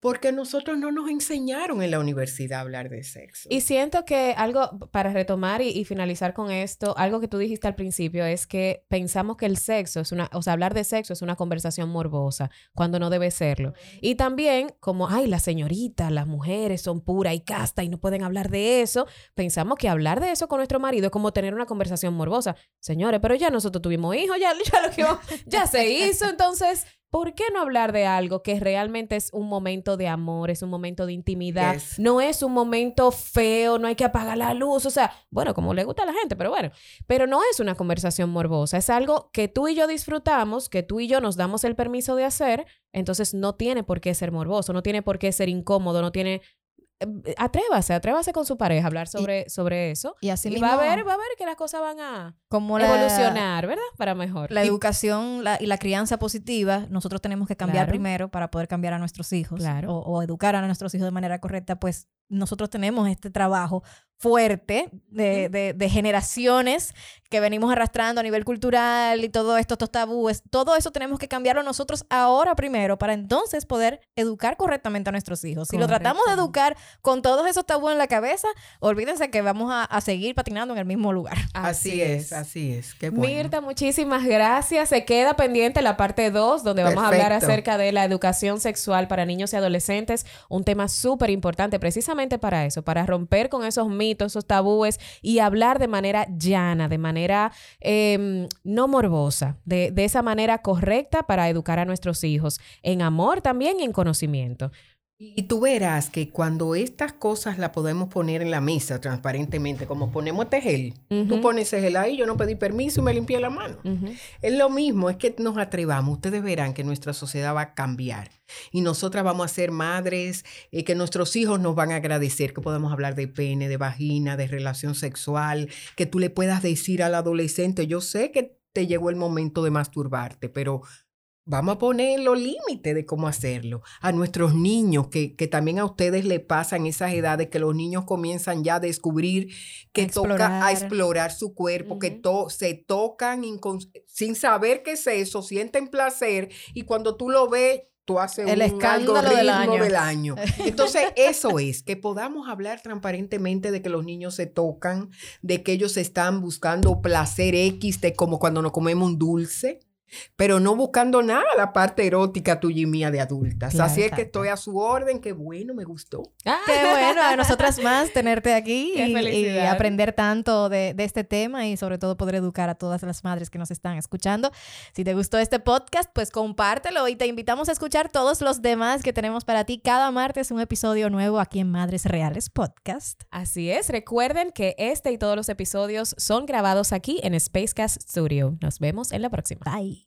porque nosotros no nos enseñaron en la universidad a hablar de sexo. Y siento que algo, para retomar y, y finalizar con esto, algo que tú dijiste al principio es que pensamos que el sexo es una, o sea, hablar de sexo es una conversación morbosa, cuando no debe serlo. Y también, como, ay, las señoritas, las mujeres son puras y casta y no pueden hablar de eso, pensamos que hablar de eso con nuestro marido es como tener una conversación morbosa. Señores, pero ya nosotros tuvimos hijos, ya, ya lo que ya se hizo, entonces... ¿Por qué no hablar de algo que realmente es un momento de amor, es un momento de intimidad? Yes. No es un momento feo, no hay que apagar la luz, o sea, bueno, como le gusta a la gente, pero bueno, pero no es una conversación morbosa, es algo que tú y yo disfrutamos, que tú y yo nos damos el permiso de hacer, entonces no tiene por qué ser morboso, no tiene por qué ser incómodo, no tiene... eh, Atrévase, atrévase con su pareja a hablar sobre, sobre eso. Y así Y mismo, va a ver, va a ver que las cosas van a como la, evolucionar, ¿verdad? Para mejor. La Y- educación la- y la crianza positiva, nosotros tenemos que cambiar Claro. primero para poder cambiar a nuestros hijos Claro. o, o educar a nuestros hijos de manera correcta, pues nosotros tenemos este trabajo fuerte de, de- de generaciones que venimos arrastrando a nivel cultural y todo esto, estos tabúes, todo eso tenemos que cambiarlo nosotros ahora primero para entonces poder educar correctamente a nuestros hijos. Si lo tratamos de educar con todos esos tabúes en la cabeza, olvídense que vamos a, a seguir patinando en el mismo lugar. así es, así es. Qué bueno. Mirta, muchísimas gracias. Se queda pendiente la parte 2, donde vamos a hablar acerca de la educación sexual para niños y adolescentes. Un tema súper importante precisamente para eso, para romper con esos mitos, esos tabúes y hablar de manera llana, de manera eh, no morbosa, de, de esa manera correcta para educar a nuestros hijos en amor también y en conocimiento. Y tú verás que cuando estas cosas las podemos poner en la mesa transparentemente, como ponemos este gel, tú pones ese gel ahí, yo no pedí permiso y me limpié la mano. Ujú. Es lo mismo, es que nos atrevamos. Ustedes verán que nuestra sociedad va a cambiar y nosotras vamos a ser madres, eh, que nuestros hijos nos van a agradecer, que podamos hablar de pene, de vagina, de relación sexual, que tú le puedas decir al adolescente, yo sé que te llegó el momento de masturbarte, pero vamos a poner los límites de cómo hacerlo. A nuestros niños, que, que también a ustedes le pasan esas edades que los niños comienzan ya a descubrir que A toca a explorar. explorar su cuerpo, que to- se tocan sin saber qué es eso, sienten placer y cuando tú lo ves, tú haces El un escándalo del año. del año. Entonces, eso es, que podamos hablar transparentemente de que los niños se tocan, de que ellos están buscando placer X, de como cuando nos comemos un dulce. Pero no buscando nada la parte erótica tuya y mía de adultas. Claro, Así es que estoy a su orden. Qué bueno, me gustó. Ah, Qué bueno, a nosotras más tenerte aquí y- aprender tanto de, de este tema y sobre todo poder educar a todas las madres que nos están escuchando. Si te gustó este podcast, pues compártelo y te invitamos a escuchar todos los demás que tenemos para ti cada martes un episodio nuevo aquí en Madres Reales Podcast. Así es, recuerden que este y todos los episodios son grabados aquí en Spacecast Studio. Nos vemos en la próxima. Bye.